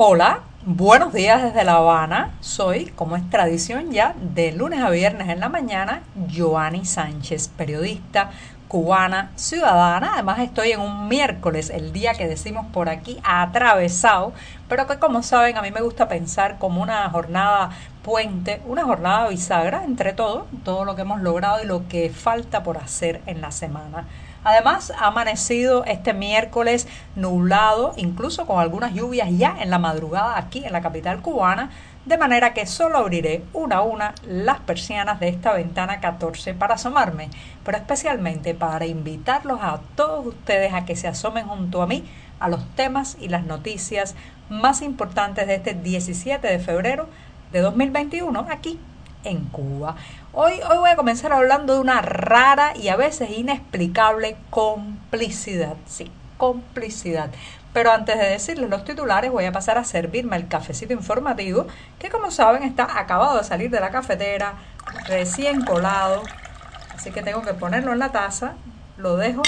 Hola, buenos días desde La Habana. Soy, como es tradición ya, de lunes a viernes en la mañana, Joanny Sánchez, periodista cubana, ciudadana. Además estoy en un miércoles, el día que decimos por aquí atravesado, pero que como saben a mí me gusta pensar como una jornada puente, una jornada bisagra entre todo, todo lo que hemos logrado y lo que falta por hacer en la semana. Además, ha amanecido este miércoles nublado, incluso con algunas lluvias ya en la madrugada aquí en la capital cubana, de manera que solo abriré una a una las persianas de esta ventana 14 para asomarme, pero especialmente para invitarlos a todos ustedes a que se asomen junto a mí a los temas y las noticias más importantes de este 17 de febrero de 2021 aquí en Cuba. Hoy, hoy voy a comenzar hablando de una rara y a veces inexplicable complicidad. Sí, complicidad. Pero antes de decirles los titulares, voy a pasar a servirme el cafecito informativo, que como saben está acabado de salir de la cafetera, recién colado. Así que tengo que ponerlo en la taza, lo dejo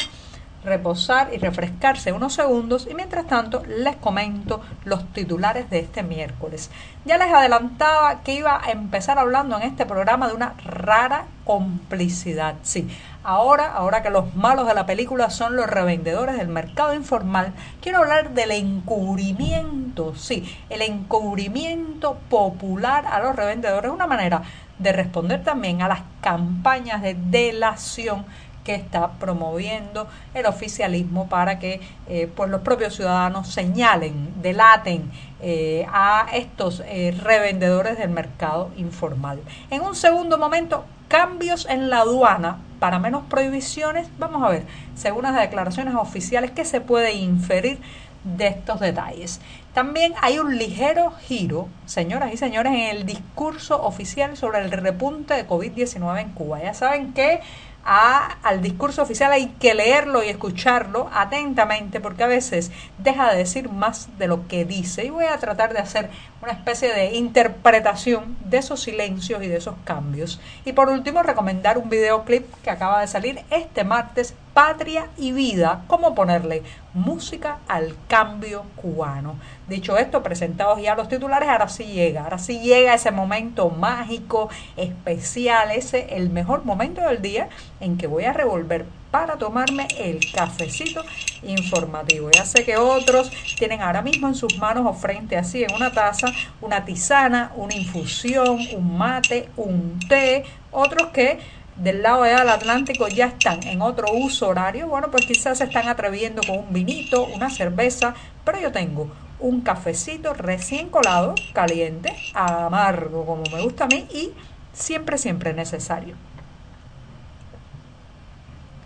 reposar y refrescarse unos segundos y mientras tanto les comento los titulares de este miércoles. Ya les adelantaba que iba a empezar hablando en este programa de una rara complicidad. Sí, ahora, ahora que los malos de la película son los revendedores del mercado informal, quiero hablar del encubrimiento, sí, el encubrimiento popular a los revendedores, una manera de responder también a las campañas de delación que está promoviendo el oficialismo para que eh, pues los propios ciudadanos señalen, delaten eh, a estos eh, revendedores del mercado informal. En un segundo momento, cambios en la aduana para menos prohibiciones. Vamos a ver, según las declaraciones oficiales, qué se puede inferir de estos detalles. También hay un ligero giro, señoras y señores, en el discurso oficial sobre el repunte de COVID-19 en Cuba. Ya saben que al discurso oficial hay que leerlo y escucharlo atentamente porque a veces deja de decir más de lo que dice y voy a tratar de hacer una especie de interpretación de esos silencios y de esos cambios. Y por último, recomendar un videoclip que acaba de salir este martes, Patria y Vida, cómo ponerle música al cambio cubano. Dicho esto, presentados ya los titulares, ahora sí llega, ahora sí llega ese momento mágico, especial, ese el mejor momento del día en que voy a revolver para tomarme el cafecito informativo. Ya sé que otros tienen ahora mismo en sus manos o frente así en una taza una tisana, una infusión, un mate, un té, otros que del lado allá del Atlántico ya están en otro uso horario, bueno, pues quizás se están atreviendo con un vinito, una cerveza, pero yo tengo un cafecito recién colado, caliente, amargo como me gusta a mí y siempre, siempre necesario.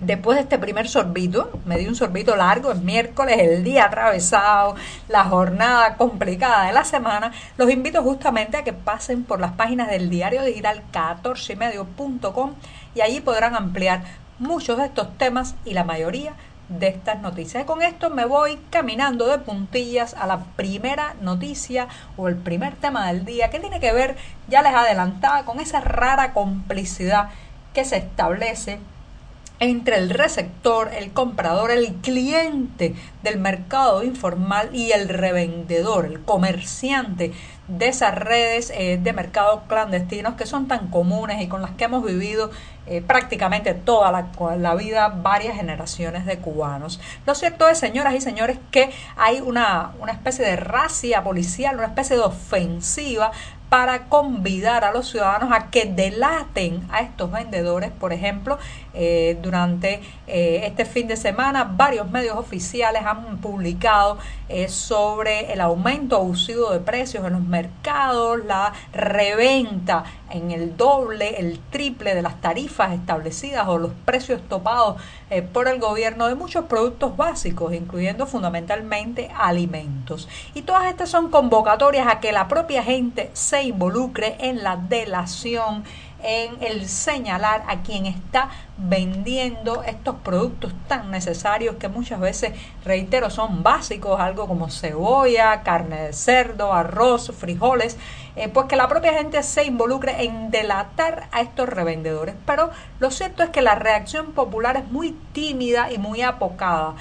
Después de este primer sorbito, me di un sorbito largo, es miércoles, el día atravesado, la jornada complicada de la semana, los invito justamente a que pasen por las páginas del diario digital 14ymedio.com y allí podrán ampliar muchos de estos temas y la mayoría de estas noticias. Y con esto me voy caminando de puntillas a la primera noticia o el primer tema del día que tiene que ver, ya les adelantaba, con esa rara complicidad que se establece entre el receptor, el comprador, el cliente del mercado informal y el revendedor, el comerciante de esas redes eh, de mercados clandestinos que son tan comunes y con las que hemos vivido eh, prácticamente toda la, la, vida varias generaciones de cubanos. Lo cierto es, señoras y señores, que hay una, una especie de racia policial, una especie de ofensiva para convidar a los ciudadanos a que delaten a estos vendedores. Por ejemplo, eh, durante eh, este fin de semana varios medios oficiales han publicado eh, sobre el aumento abusivo de precios en los mercados, la reventa en el doble, el triple de las tarifas establecidas o los precios topados por el gobierno de muchos productos básicos, incluyendo fundamentalmente alimentos. Y todas estas son convocatorias a que la propia gente se involucre en la delación, en el señalar a quien está vendiendo estos productos tan necesarios que muchas veces, reitero, son básicos, algo como cebolla, carne de cerdo, arroz, frijoles, eh, pues que la propia gente se involucre en delatar a estos revendedores. Pero lo cierto es que la reacción popular es muy tímida y muy apocada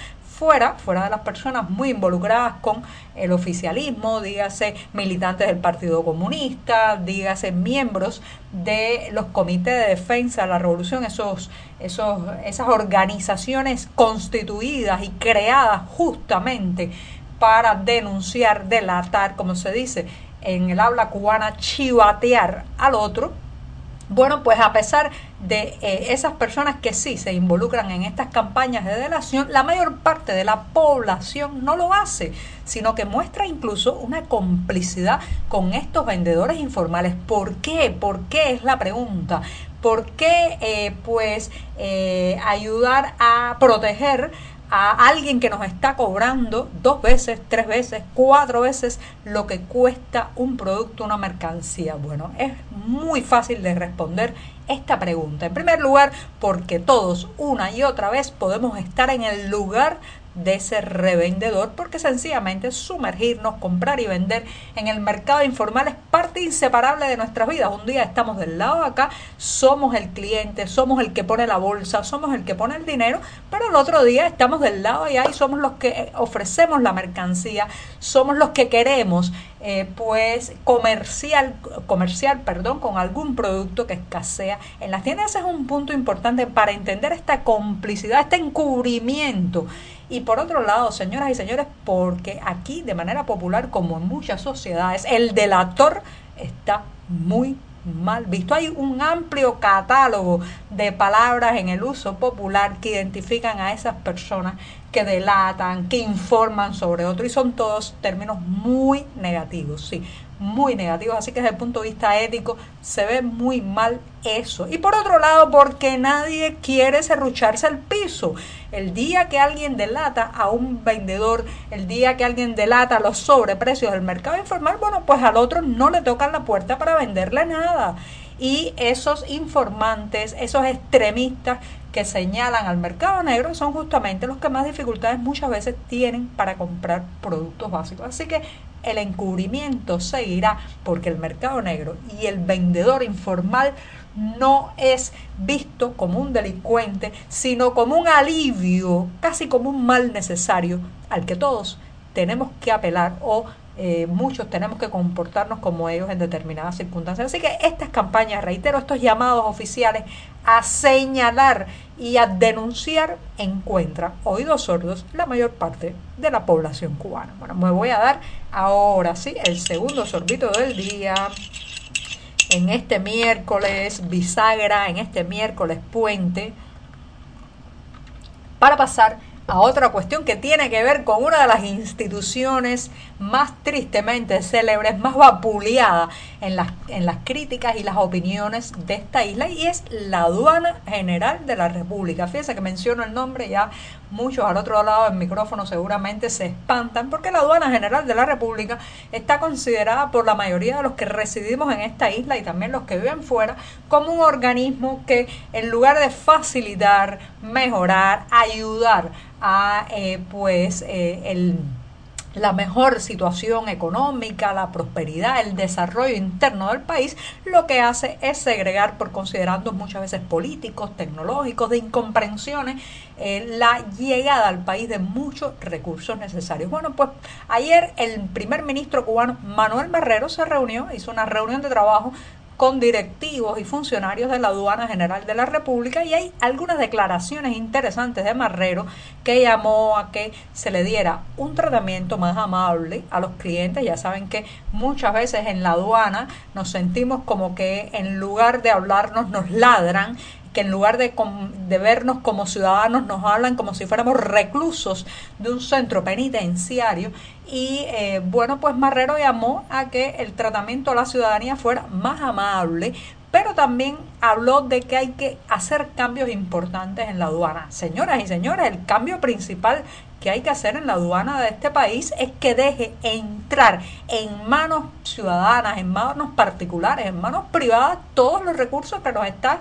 fuera, fuera de las personas muy involucradas con el oficialismo, dígase militantes del Partido Comunista, dígase miembros de los comités de defensa de la revolución, esos, esos, esas organizaciones constituidas y creadas justamente para denunciar, delatar, como se dice en el habla cubana, chivatear al otro, bueno, pues a pesar de eh, esas personas que sí se involucran en estas campañas de delación, la mayor parte de la población no lo hace, sino que muestra incluso una complicidad con estos vendedores informales. ¿Por qué? ¿Por qué es la pregunta? ¿Por qué eh, pues eh, ayudar a proteger a alguien que nos está cobrando dos veces, tres veces, cuatro veces lo que cuesta un producto, una mercancía? Bueno, es muy fácil de responder esta pregunta. En primer lugar, porque todos una y otra vez podemos estar en el lugar de ese revendedor porque sencillamente sumergirnos, comprar y vender en el mercado informal es parte inseparable de nuestras vidas. Un día estamos del lado de acá, somos el cliente, somos el que pone la bolsa, somos el que pone el dinero, pero el otro día estamos del lado de allá y somos los que ofrecemos la mercancía, somos los que queremos eh, pues comercial, comercial, perdón, con algún producto que escasea en las tiendas. Ese es un punto importante para entender esta complicidad, este encubrimiento. Y por otro lado, señoras y señores, porque aquí de manera popular, como en muchas sociedades, el delator está muy mal visto. Hay un amplio catálogo de palabras en el uso popular que identifican a esas personas que delatan, que informan sobre otro y son todos términos muy negativos, sí, muy negativos. Así que desde el punto de vista ético se ve muy mal eso. Y por otro lado, porque nadie quiere serrucharse el piso. El día que alguien delata a un vendedor, el día que alguien delata los sobreprecios del mercado informal, bueno, pues al otro no le tocan la puerta para venderle nada. Y esos informantes, esos extremistas que señalan al mercado negro son justamente los que más dificultades muchas veces tienen para comprar productos básicos. Así que el encubrimiento seguirá porque el mercado negro y el vendedor informal no es visto como un delincuente, sino como un alivio, casi como un mal necesario al que todos tenemos que apelar o eh, muchos tenemos que comportarnos como ellos en determinadas circunstancias. Así que estas campañas, reitero, estos llamados oficiales a señalar y a denunciar encuentra oídos sordos la mayor parte de la población cubana. Bueno, me voy a dar ahora sí el segundo sorbito del día en este miércoles bisagra, en este miércoles puente, para pasar a otra cuestión que tiene que ver con una de las instituciones más tristemente célebres, más vapuleada en las, en las críticas y las opiniones de esta isla y es la aduana general de la República. Fíjense que menciono el nombre, ya muchos al otro lado del micrófono seguramente se espantan porque la aduana general de la República está considerada por la mayoría de los que residimos en esta isla y también los que viven fuera como un organismo que en lugar de facilitar, mejorar, ayudar a eh, pues eh, el la mejor situación económica, la prosperidad, el desarrollo interno del país, lo que hace es segregar por considerando muchas veces políticos, tecnológicos, de incomprensiones, eh, la llegada al país de muchos recursos necesarios. Bueno, pues ayer el primer ministro cubano Manuel Marrero se reunió, hizo una reunión de trabajo con directivos y funcionarios de la Aduana General de la República y hay algunas declaraciones interesantes de Marrero que llamó a que se le diera un tratamiento más amable a los clientes. Ya saben que muchas veces en la aduana nos sentimos como que en lugar de hablarnos nos ladran que en lugar de, de, vernos como ciudadanos nos hablan como si fuéramos reclusos de un centro penitenciario. Y eh, bueno pues Marrero llamó a que el tratamiento a la ciudadanía fuera más amable pero también habló de que hay que hacer cambios importantes en la aduana. Señoras y señores, el cambio principal que hay que hacer en la aduana de este país es que deje entrar en manos ciudadanas, en manos particulares, en manos privadas, todos los recursos que nos están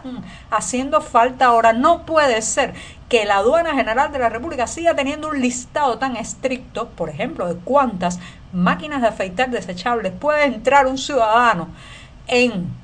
haciendo falta ahora. No puede ser que la aduana general de la República siga teniendo un listado tan estricto, por ejemplo, de cuántas máquinas de afeitar desechables puede entrar un ciudadano en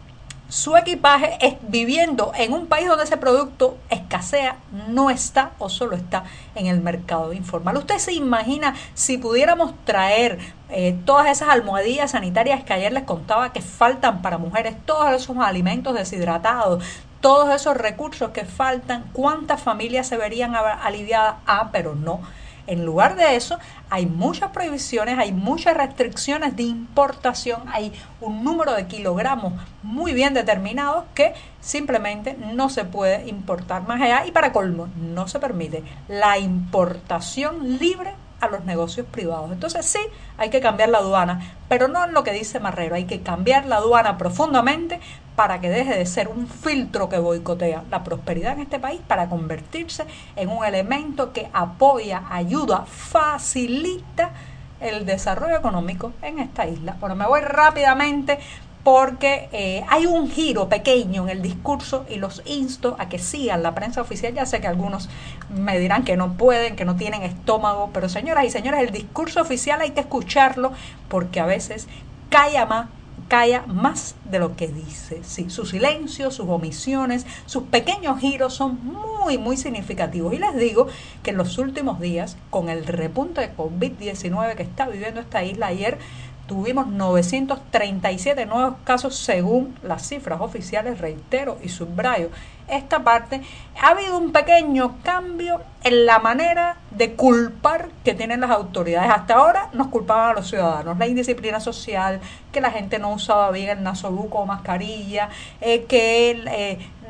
su equipaje es viviendo en un país donde ese producto escasea, no está o solo está en el mercado informal. ¿Usted se imagina si pudiéramos traer eh, todas esas almohadillas sanitarias que ayer les contaba que faltan para mujeres, todos esos alimentos deshidratados, todos esos recursos que faltan, cuántas familias se verían aliviadas? Ah, pero no en lugar de eso, hay muchas prohibiciones, hay muchas restricciones de importación, hay un número de kilogramos muy bien determinados que simplemente no se puede importar más allá y para colmo no se permite la importación libre a los negocios privados. Entonces sí, hay que cambiar la aduana, pero no en lo que dice Marrero, hay que cambiar la aduana profundamente para que deje de ser un filtro que boicotea la prosperidad en este país para convertirse en un elemento que apoya, ayuda, facilita el desarrollo económico en esta isla. Bueno, me voy rápidamente porque eh, hay un giro pequeño en el discurso y los insto a que sigan la prensa oficial. Ya sé que algunos me dirán que no pueden, que no tienen estómago, pero señoras y señores, el discurso oficial hay que escucharlo porque a veces calla más calla más de lo que dice. Sí, su silencio, sus omisiones, sus pequeños giros son muy, muy significativos. Y les digo que en los últimos días, con el repunte de COVID-19 que está viviendo esta isla, ayer tuvimos 937 nuevos casos según las cifras oficiales, reitero y subrayo esta parte, ha habido un pequeño cambio en la manera de culpar que tienen las autoridades. Hasta ahora nos culpaban a los ciudadanos, la indisciplina social, que la gente no usaba bien el nasobuco o mascarilla, eh, que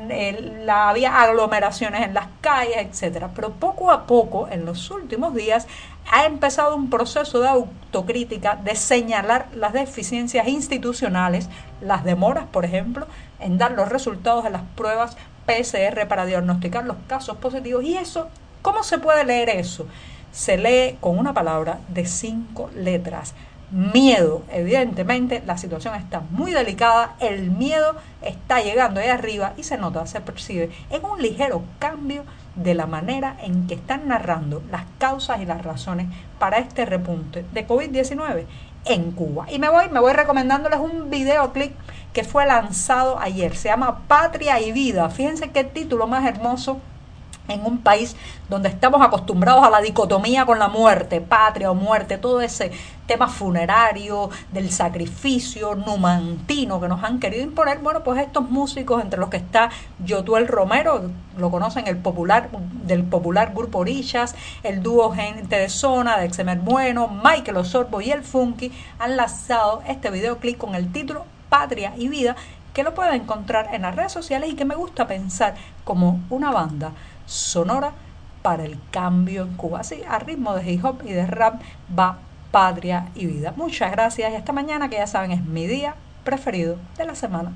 eh, la, había aglomeraciones en las calles, etcétera. Pero poco a poco, en los últimos días, ha empezado un proceso de autocrítica, de señalar las deficiencias institucionales, las demoras, por ejemplo, en dar los resultados de las pruebas PCR para diagnosticar los casos positivos. ¿Y eso? ¿Cómo se puede leer eso? Se lee con una palabra de cinco letras. Miedo. Evidentemente la situación está muy delicada, el miedo está llegando ahí arriba y se nota, se percibe en un ligero cambio de la manera en que están narrando las causas y las razones para este repunte de COVID-19 en Cuba. Y me voy, me voy recomendándoles un videoclip que fue lanzado ayer. Se llama Patria y Vida. Fíjense qué título más hermoso en un país donde estamos acostumbrados a la dicotomía con la muerte, patria o muerte, todo ese tema funerario, del sacrificio numantino que nos han querido imponer, bueno, pues estos músicos, entre los que está Yotuel Romero, lo conocen el popular, del popular grupo Orillas, el dúo Gente de Zona, de Exemer Bueno, Michael Osorbo y el Funky, han lanzado este videoclip con el título Patria y Vida, que lo pueden encontrar en las redes sociales y que me gusta pensar como una banda sonora para el cambio en Cuba. Así, a ritmo de hip hop y de rap va Patria y Vida. Muchas gracias y hasta mañana, que ya saben es mi día preferido de la semana.